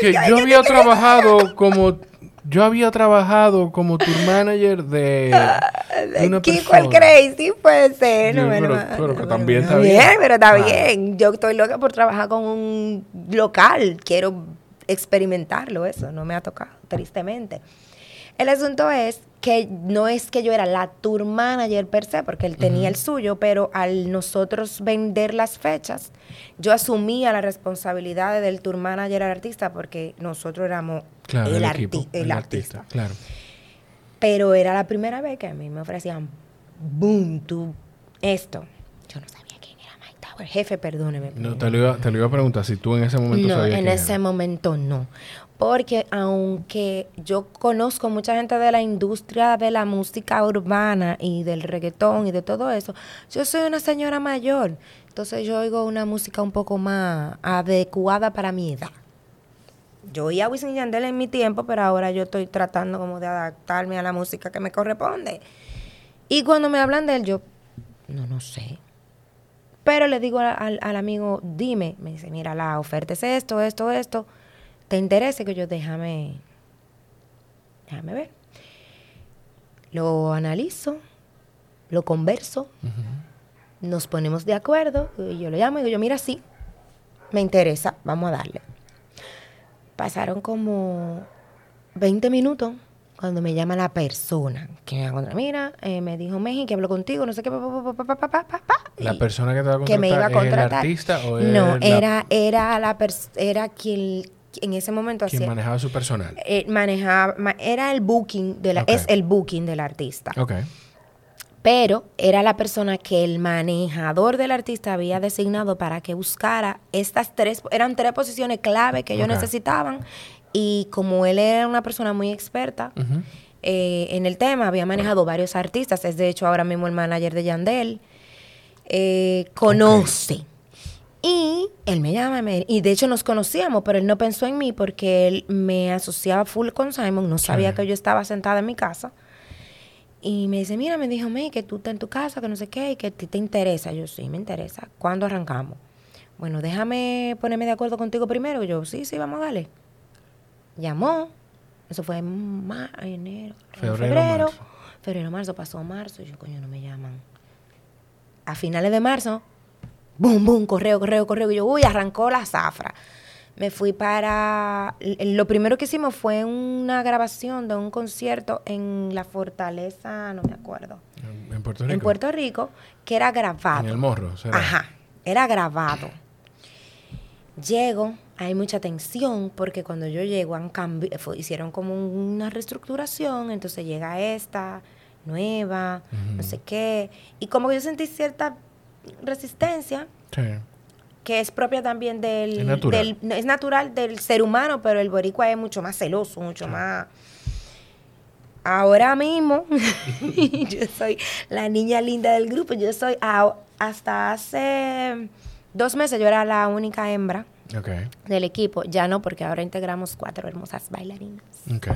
Que yo había trabajado como yo había trabajado como tour manager de, de una Kiko el. Crazy puede ser. Yo, no, pero- pero que también está bien. pero está Claro. bien. Yo estoy loca por trabajar con un local. Quiero experimentarlo, eso. No me ha tocado, tristemente. El asunto es que no es que yo era la tour manager per se, porque él tenía el suyo, pero al nosotros vender las fechas, yo asumía la responsabilidad del tour manager al artista, porque nosotros éramos Claro, el, el, arti- equipo, el el artista. artista, claro. Pero era la primera vez que a mí me ofrecían, boom, tú, esto. Yo no sabía quién era Mike Tower. Jefe, perdóneme. No, te lo, iba, te lo iba a preguntar si tú en ese momento No, sabías en ese era. momento no. Porque aunque yo conozco mucha gente de la industria de la música urbana y del reggaetón y de todo eso, yo soy una señora mayor. Entonces yo oigo una música un poco más adecuada para mi edad. Yo oía a Wisin Yandel en mi tiempo, pero ahora yo estoy tratando como de adaptarme a la música que me corresponde. Y cuando me hablan de él, yo, no, no sé. Pero le digo a- al, al amigo, dime, me dice, mira, la oferta es esto, esto, esto. ¿Te interesa que yo déjame, déjame ver? Lo analizo, lo converso, nos ponemos de acuerdo, y yo le llamo y digo, yo, mira, sí, me interesa, vamos a darle. Pasaron como 20 minutos cuando me llama la persona que me va mira, eh, me dijo Meji que habló contigo, no sé qué, pa, pa, pa, La persona que te va a que me iba a contratar. ¿es el artista o No, el, era, era, la era quien en ese momento quien hacía, manejaba su personal. Eh, manejaba, era el booking, de la, es el booking del artista. Ok. Pero era la persona que el manejador del artista había designado para que buscara estas tres, eran tres posiciones clave que ellos necesitaban y como él era una persona muy experta eh, en el tema, había manejado varios artistas, es de hecho ahora mismo el manager de Yandel, eh, conoce. Y él me llama, me- y de hecho nos conocíamos, pero él no pensó en mí porque él me asociaba full con Simon, no sabía que yo estaba sentada en mi casa. Y me dice, mira, me dijo, me que tú estás en tu casa, que no sé qué, y que a ti te interesa. Yo, sí, me interesa. ¿Cuándo arrancamos? Bueno, déjame ponerme de acuerdo contigo primero. Yo, sí, sí, vamos a darle. Llamó. Eso fue en enero, Febrero, febrero. marzo. Febrero, marzo, pasó marzo. Y yo, coño, no me llaman. A finales de marzo, boom, boom, correo, correo, correo. Y yo, uy, arrancó la zafra. Me fui para... Lo primero que hicimos fue una grabación de un concierto en la Fortaleza, no me acuerdo, En- En Puerto Rico. en Puerto Rico, que era grabado. En el morro, ¿será? Ajá, era grabado. Llego, hay mucha tensión porque cuando yo llego han cambi- fue- hicieron como una reestructuración, entonces llega esta nueva, no sé qué, y como que yo sentí cierta resistencia Sí. que es propia también del Es natural. del- es natural del ser humano, pero el boricua es mucho más celoso, mucho más Ahora mismo, yo soy la niña linda del grupo. Yo soy, a- hasta hace dos meses, yo era la única hembra Ok. del equipo. Ya no, porque ahora integramos cuatro hermosas bailarinas. Ok.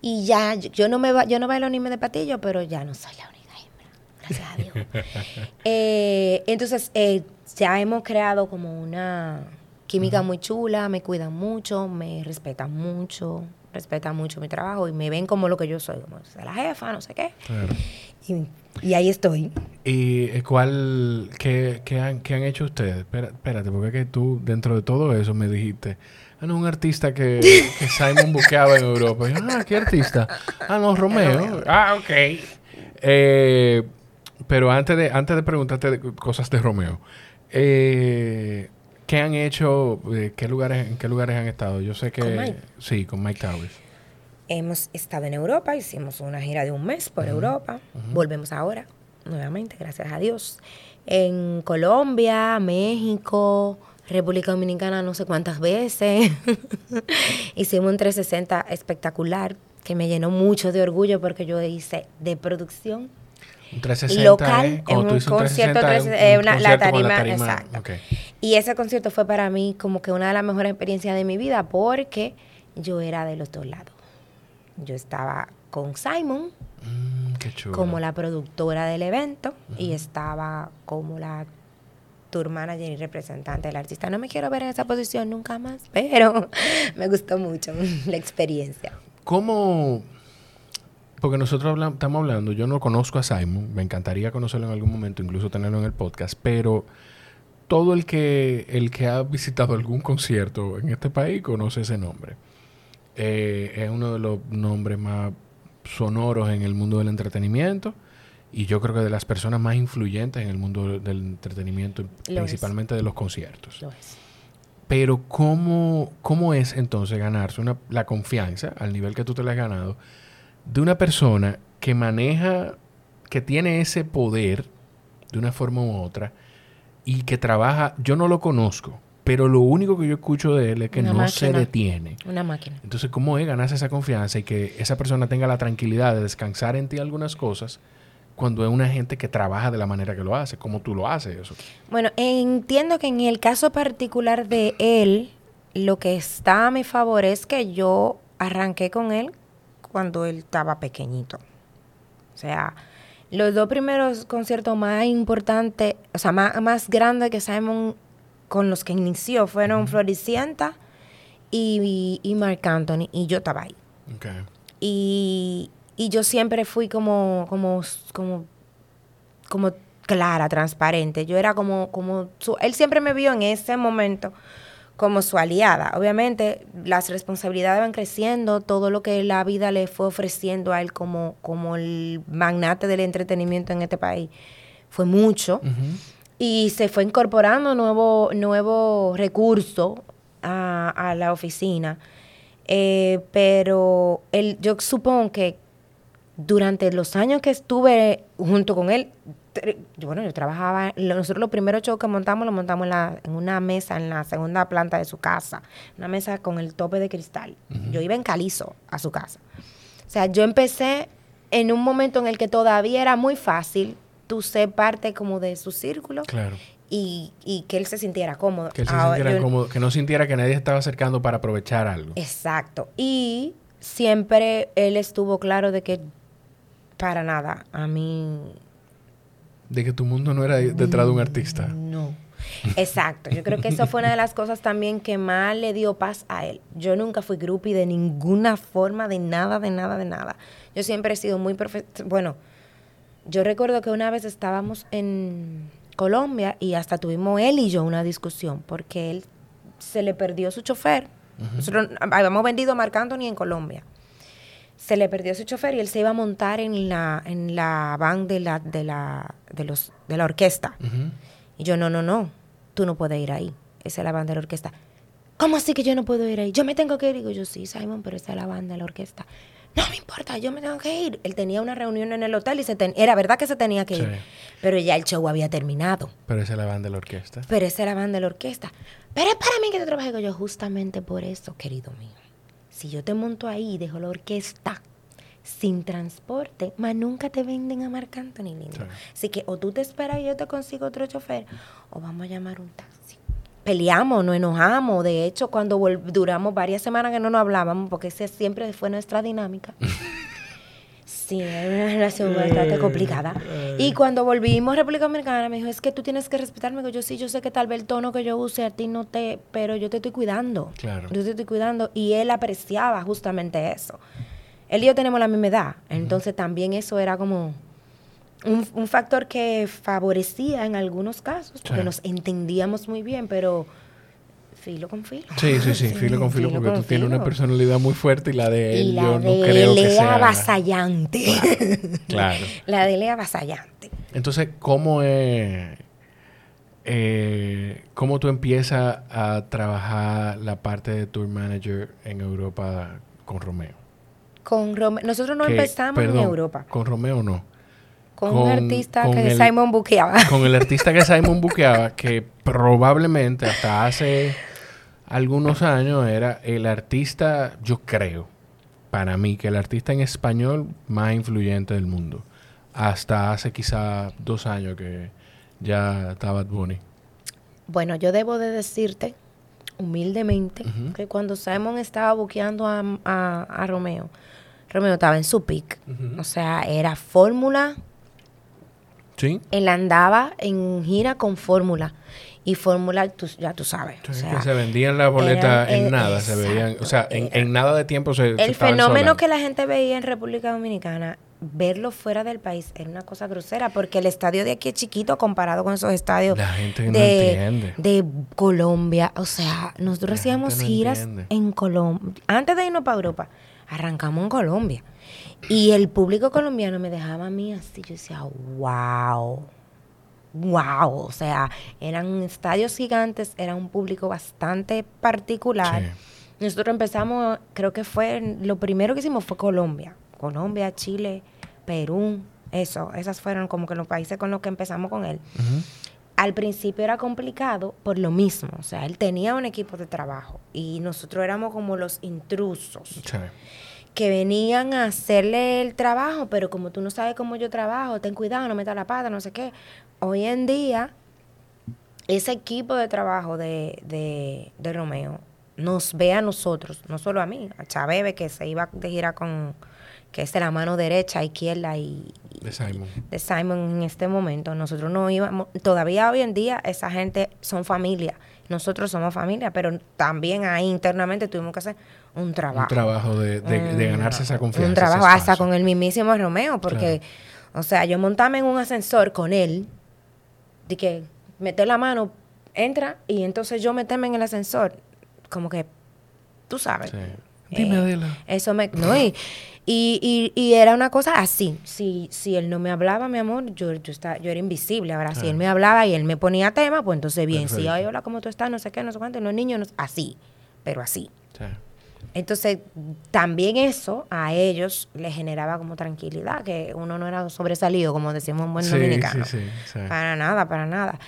Y ya, yo, yo no me yo no bailo ni me de patillo, pero ya no soy la única hembra. Gracias a Dios. Eh, entonces, eh, ya hemos creado como una, Química muy chula, me cuidan mucho, me respetan mucho, respetan mucho mi trabajo y me ven como lo que yo soy, como la jefa, no sé qué. Y, ahí estoy. ¿Y eh, cuál, qué, qué, han, qué han hecho ustedes? Espérate, porque es que tú, dentro de todo eso, me dijiste, ah, no, un artista que, que Simon buqueaba en Europa. ah, ¿qué artista? Ah, no, Romeo. Ah, ok. Eh, pero antes de, antes de preguntarte cosas de Romeo, eh, ¿Qué han hecho? Eh, ¿Qué lugares, ¿En qué lugares han estado? Yo sé que... Sí, con Mike Towers. Hemos estado en Europa, hicimos una gira de un mes por Europa. Volvemos ahora, nuevamente, gracias a Dios. En Colombia, México, República Dominicana no sé cuántas veces. Hicimos un 360 espectacular que me llenó mucho de orgullo porque yo hice de producción un 360 local en un concierto, la, tarima, exacto. Y ese concierto fue para mí como que una de las mejores experiencias de mi vida porque yo era de los dos lados. Yo estaba con Simon mm, como la productora del evento y estaba como la tour manager y representante del artista. No me quiero ver en esa posición nunca más, pero me gustó mucho la experiencia. ¿Cómo porque nosotros estamos hablando, yo no conozco a Simon, me encantaría conocerlo en algún momento, incluso tenerlo en el podcast, pero todo el que, el que ha visitado algún concierto en este país conoce ese nombre. Eh, es uno de los nombres más sonoros en el mundo del entretenimiento y yo creo que de las personas más influyentes en el mundo del entretenimiento, principalmente de los conciertos. Pero ¿cómo, ¿cómo es entonces ganarse una, la confianza al nivel que tú te la has ganado? De una persona que maneja, que tiene ese poder de una forma u otra y que trabaja, yo no lo conozco, pero lo único que yo escucho de él es que no se detiene. Una máquina. Entonces, ¿cómo es ganarse esa confianza y que esa persona tenga la tranquilidad de descansar en ti algunas cosas cuando es una gente que trabaja de la manera que lo hace? ¿Cómo tú lo haces eso? Bueno, entiendo que en el caso particular de él, lo que está a mi favor es que yo arranqué con él cuando él estaba pequeñito. O sea, los dos primeros conciertos más importantes, o sea, más, más grandes que Simon con los que inició fueron Floricienta y, y, Mark Anthony, y yo estaba ahí. Y, y, yo siempre fui como, como, como, como clara, transparente. Yo era como, como, él siempre me vio en ese momento como su aliada. Obviamente las responsabilidades van creciendo, todo lo que la vida le fue ofreciendo a él como, como el magnate del entretenimiento en este país fue mucho. Y se fue incorporando nuevo, nuevo recurso a, la oficina. Eh, pero él, yo supongo que durante los años que estuve junto con él, bueno, yo trabajaba, nosotros los primeros shows que montamos, lo montamos en, la, en una mesa en la segunda planta de su casa, una mesa con el tope de cristal. Yo iba en calizo a su casa. O sea, yo empecé en un momento en el que todavía era muy fácil tú ser parte como de su círculo. Claro. Y, y, que él se sintiera cómodo. Que él se sintiera cómodo, que no sintiera que nadie estaba acercando para aprovechar algo. Exacto. Y siempre él estuvo claro de que para nada, a mí de que tu mundo no era detrás de un artista. No. Exacto. Yo creo que eso fue una de las cosas también que más le dio paz a él. Yo nunca fui groupie de ninguna forma, de nada, de nada, de nada. Yo siempre he sido muy. Bueno, yo recuerdo que una vez estábamos en Colombia y hasta tuvimos él y yo una discusión porque él se le perdió su chofer. Nosotros habíamos vendido a Marc Anthony en Colombia se le perdió su chofer y él se iba a montar en la, en la van de la, de la, de los, de la orquesta. Y yo, no, no, no, tú no puedes ir ahí. Esa es la banda de la orquesta. ¿Cómo así que yo no puedo ir ahí? Yo me tengo que ir. Y digo, yo sí, Simon, pero esa es la banda de la orquesta. No me importa, yo me tengo que ir. Él tenía una reunión en el hotel y se era verdad que se tenía que ir. Pero ya el show había terminado. Pero esa es la banda de la orquesta. Pero esa es la banda de la orquesta. Pero es para mí que te trabajé con yo justamente por eso, querido mío si yo te monto ahí y dejo la orquesta sin transporte, más nunca te venden a Marc Anthony, lindo. Así que o tú te esperas y yo te consigo otro chofer, o vamos a llamar un taxi. Peleamos, nos enojamos. De hecho, cuando duramos varias semanas que no nos hablábamos, porque esa siempre fue nuestra dinámica. Sí, era una relación bastante complicada. Y cuando volvimos a República Dominicana, me dijo, es que tú tienes que respetarme. Digo, yo sí, yo sé que tal vez el tono que yo use a ti no te... Pero yo te estoy cuidando. Claro. Yo te estoy cuidando. Y él apreciaba justamente eso. Él y yo tenemos la misma edad. Entonces también eso era como un, un factor que favorecía en algunos casos, porque nos entendíamos muy bien, pero filo con filo. Sí, sí, sí, filo con filo, porque con tú tienes una filo. personalidad muy fuerte y la de él la yo no de creo que sea... avasallante. Claro. La de él es avasallante. Entonces, ¿cómo es... eh, ¿Cómo tú empiezas a trabajar la parte de tour manager en Europa con Romeo? Con Rome- Nosotros no Que- empezamos perdón, en Europa. Con Romeo no. Con, con- un artista con que el- Simon buqueaba. Con el artista que Simon buqueaba, que probablemente hasta hace algunos años era el artista, yo creo, para mí, que el artista en español más influyente del mundo. Hasta hace quizá dos años que ya estaba Bunny. Bueno, yo debo de decirte, humildemente, que cuando Simon estaba buqueando a, a- a Romeo, Romeo estaba en su. Ujú. O sea, era fórmula. ¿Sí? Él andaba en gira con fórmula. Y fórmula, tú- ya tú sabes. o sea, que se vendían las boletas en nada, se veían, o sea, en, en nada de tiempo se el fenómeno que la gente veía en República Dominicana, verlo fuera del país era una cosa grosera, porque el estadio de aquí es chiquito comparado con esos estadios La gente no de, entiende. de Colombia. O sea, nosotros La hacíamos no giras entiende. en Colombia. Antes de irnos para Europa, arrancamos en Colombia. Y el público colombiano me dejaba a mí así. Yo decía, wow. Wow. O sea, eran estadios gigantes, era un público bastante particular. Sí. Nosotros empezamos, creo que fue, lo primero que hicimos fue Colombia. Colombia, Chile, Perú, eso. Esas fueron como que los países con los que empezamos con él. Al principio era complicado por lo mismo. O sea, él tenía un equipo de trabajo y nosotros éramos como los intrusos Sí. que venían a hacerle el trabajo, pero como tú no sabes cómo yo trabajo, ten cuidado, no metas la pata, no sé qué. Hoy en día, ese equipo de trabajo de, de, de Romeo nos ve a nosotros, no solo a mí, a Chabebe que se iba de gira con, que es de la mano derecha, izquierda y, De Simon. de Simon en este momento. Nosotros no íbamos, todavía hoy en día esa gente son familia. Nosotros somos familia, pero también ahí internamente tuvimos que hacer un trabajo. Un trabajo de, de- de Un- ganarse esa confianza. Un trabajo hasta con el mismísimo Romeo, porque, o sea, yo montarme en un ascensor con él, de que meter la mano, entra, y entonces yo meterme en el ascensor, como que, tú sabes. Sí. Dime, Eh, Adela. Eso me... No, y, y, y, y era una cosa así. Si, si él no me hablaba, mi amor, yo, yo, estaba, yo era invisible. Ahora, si Ah. él me hablaba y él me ponía tema, pues entonces bien. Si, Perfecto. ay, hola, ¿cómo tú estás? No sé qué, no sé cuánto. Los niños, no- así. Pero así. Sí. Entonces, también eso a ellos les generaba como tranquilidad, que uno no era sobresalido, como decimos en buen dominicano. Sí, sí, para nada, para nada.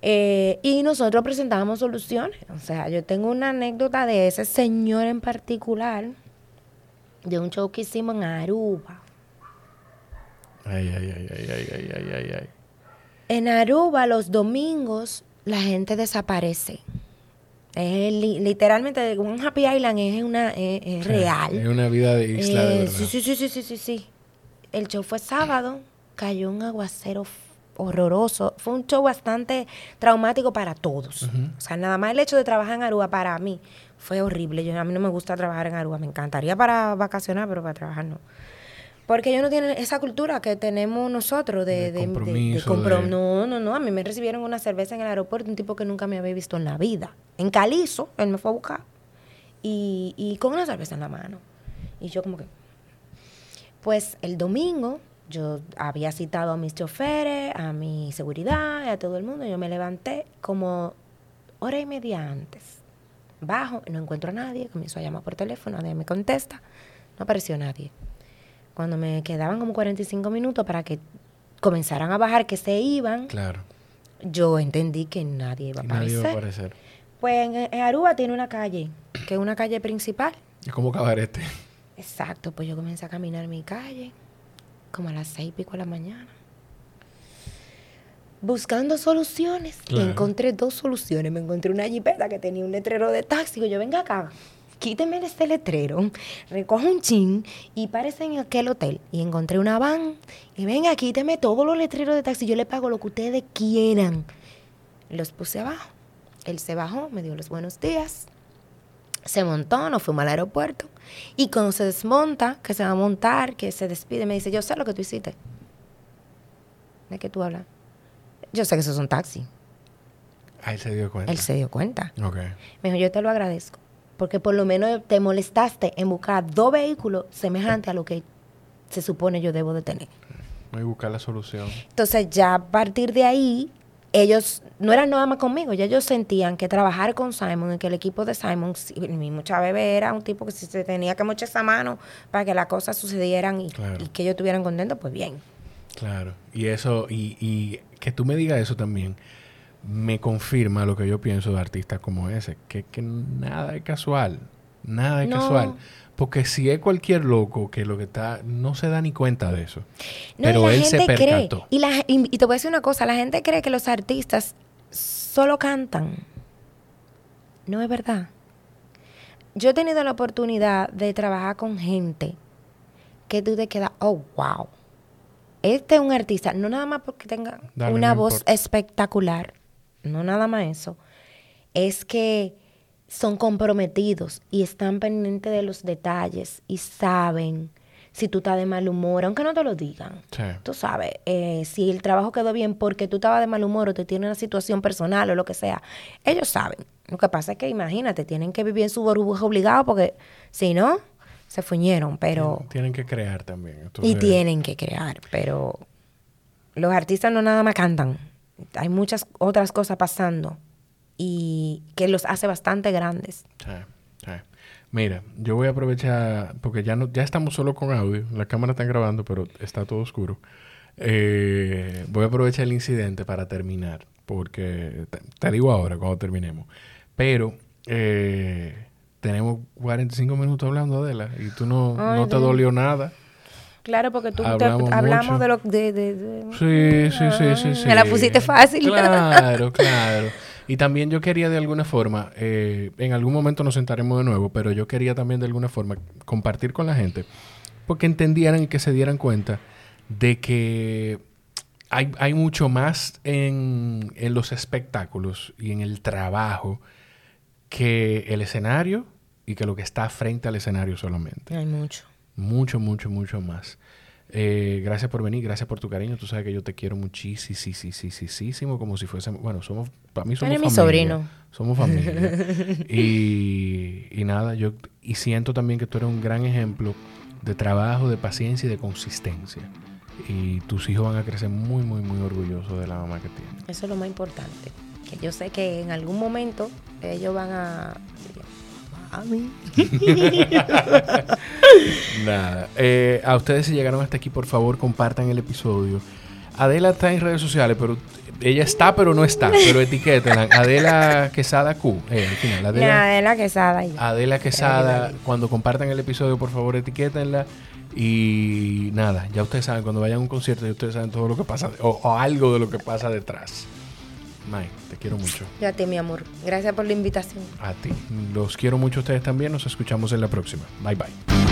Eh, y nosotros presentábamos soluciones. O sea, yo tengo una anécdota de ese señor en particular, de un show que hicimos en Aruba. Ay, ay, ay, ay, ay, ay, ay, ay. ay. En Aruba, los domingos, la gente desaparece. Es li- literalmente, un Happy Island es, una, es, es Sí, real. Es una vida de isla de Eh, verdad. sí, sí, sí, sí, sí, sí, sí. El show fue sábado, cayó un aguacero horroroso. Fue un show bastante traumático para todos. O sea, nada más el hecho de trabajar en Aruba para mí fue horrible. Yo, a mí no me gusta trabajar en Aruba. Me encantaría para vacacionar, pero para trabajar no. Porque ellos no tienen esa cultura que tenemos nosotros de, De de- de- de compromiso, No, no, no. A mí me recibieron una cerveza en el aeropuerto, un tipo que nunca me había visto en la vida. En Calizo, él me fue a buscar. Y, y con una cerveza en la mano. Y yo como que... Pues el domingo yo había citado a mis choferes, a mi seguridad, a todo el mundo. Yo me levanté como hora y media antes. Bajo, no encuentro a nadie, comienzo a llamar por teléfono, nadie me contesta. No apareció nadie. Cuando me quedaban como 45 minutos para que comenzaran a bajar, que se iban, Claro. yo entendí que nadie iba a Y nadie aparecer. va a aparecer. Pues en, Aruba tiene una calle, que es una calle principal. Es como cabarete. Exacto, pues yo comencé a caminar mi calle, como a las seis y pico de la mañana. Buscando soluciones. Claro. Y encontré dos soluciones. Me encontré una jipeta que tenía un letrero de taxi. Digo, yo venga acá. Quíteme este letrero, recojo un chin y párese en aquel hotel. Y encontré una van y venga, quíteme todos los letreros de taxi, yo le pago lo que ustedes quieran. Los puse abajo. Él se bajó, me dio los buenos días. Se montó, nos fuimos al aeropuerto. Y cuando se desmonta, que se va a montar, que se despide, me dice, yo sé lo que tú hiciste. ¿De qué tú hablas? Yo sé que eso es un taxi. Ah, él se dio cuenta. Él se dio cuenta. Ok. Me dijo, yo te lo agradezco. Porque por lo menos te molestaste en buscar dos vehículos semejantes a lo que se supone yo debo de tener. A buscar la solución. Entonces ya a partir de ahí, ellos no eran nada más conmigo, ya ellos sentían que trabajar con Simon y que el equipo de Simon, si- mi mucha bebé era un tipo que si se tenía que mochar esa mano para que las cosas sucedieran y, Claro. y que ellos estuvieran contentos, pues bien. Claro. Y eso, y, y que tú me digas eso también, me confirma lo que yo pienso de artistas como ese, que, que nada es casual. Nada es No. casual. Porque si es cualquier loco que lo que está, no se da ni cuenta de eso. No, Pero y la él se gente cree, percató. y, la, y, y te voy a decir una cosa, la gente cree que los artistas solo cantan. No es verdad. Yo he tenido la oportunidad de trabajar con gente que tú te quedas, oh, wow. Este es un artista, no nada más porque tenga Dale, una voz importa. espectacular, no nada más eso, es que son comprometidos y están pendientes de los detalles y saben si tú estás de mal humor, aunque no te lo digan. Sí. Tú sabes, eh, si el trabajo quedó bien porque tú estabas de mal humor o te tiene una situación personal o lo que sea, ellos saben. Lo que pasa es que imagínate, tienen que vivir en su burbuja obligado porque si no, se fuñeron, pero... Tienen que crear también. Y tienen que crear, pero los artistas no nada más cantan. Hay muchas otras cosas pasando y que los hace bastante grandes. Sí, sí. Mira, yo voy a aprovechar, porque ya no, ya estamos solo con audio, la cámara está grabando, pero está todo oscuro. Eh, voy a aprovechar el incidente para terminar, porque te, te digo ahora cuando terminemos. Pero eh, tenemos 45 minutos hablando, Adela, y tú no, Ay, no te dolió nada. Claro, porque tú te- Hablamos hablamos mucho. de lo de, de- de- Sí, sí, sí, sí, sí. Me la pusiste fácil. Claro, claro. Y también yo quería de alguna forma, eh, en algún momento nos sentaremos de nuevo, pero yo quería también de alguna forma compartir con la gente, porque entendieran y que se dieran cuenta de que hay, hay mucho más en, en los espectáculos y en el trabajo que el escenario y que lo que está frente al escenario solamente. Hay mucho. Mucho, mucho, mucho más. Eh, gracias por venir, gracias por tu cariño. Tú sabes que yo te quiero muchísimo, como si fuésemos, bueno, somos, para mí somos Eres mi familia. sobrino. Somos familia. y, y nada, yo y siento también que tú eres un gran ejemplo de trabajo, de paciencia y de consistencia. Y tus hijos van a crecer muy, muy, muy orgullosos de la mamá que tienen. Eso es lo más importante. Que yo sé que en algún momento ellos van a... Mami. Nada. Eh, a ustedes si llegaron hasta aquí, por favor, compartan el episodio. Adela está en redes sociales, pero ella está, pero no está. Pero etiquétenla. Adela Quesada Q. Eh, al final. Adela, Nada de la quesada. Adela Quesada. Cuando compartan el episodio, por favor, etiquétenla. Y nada, ya ustedes saben, cuando vayan a un concierto, ya ustedes saben todo lo que pasa, o, o algo de lo que pasa detrás. Mike, te quiero mucho. Yo a ti, mi amor. Gracias por la invitación. A ti. Los quiero mucho a ustedes también. Nos escuchamos en la próxima. Bye bye.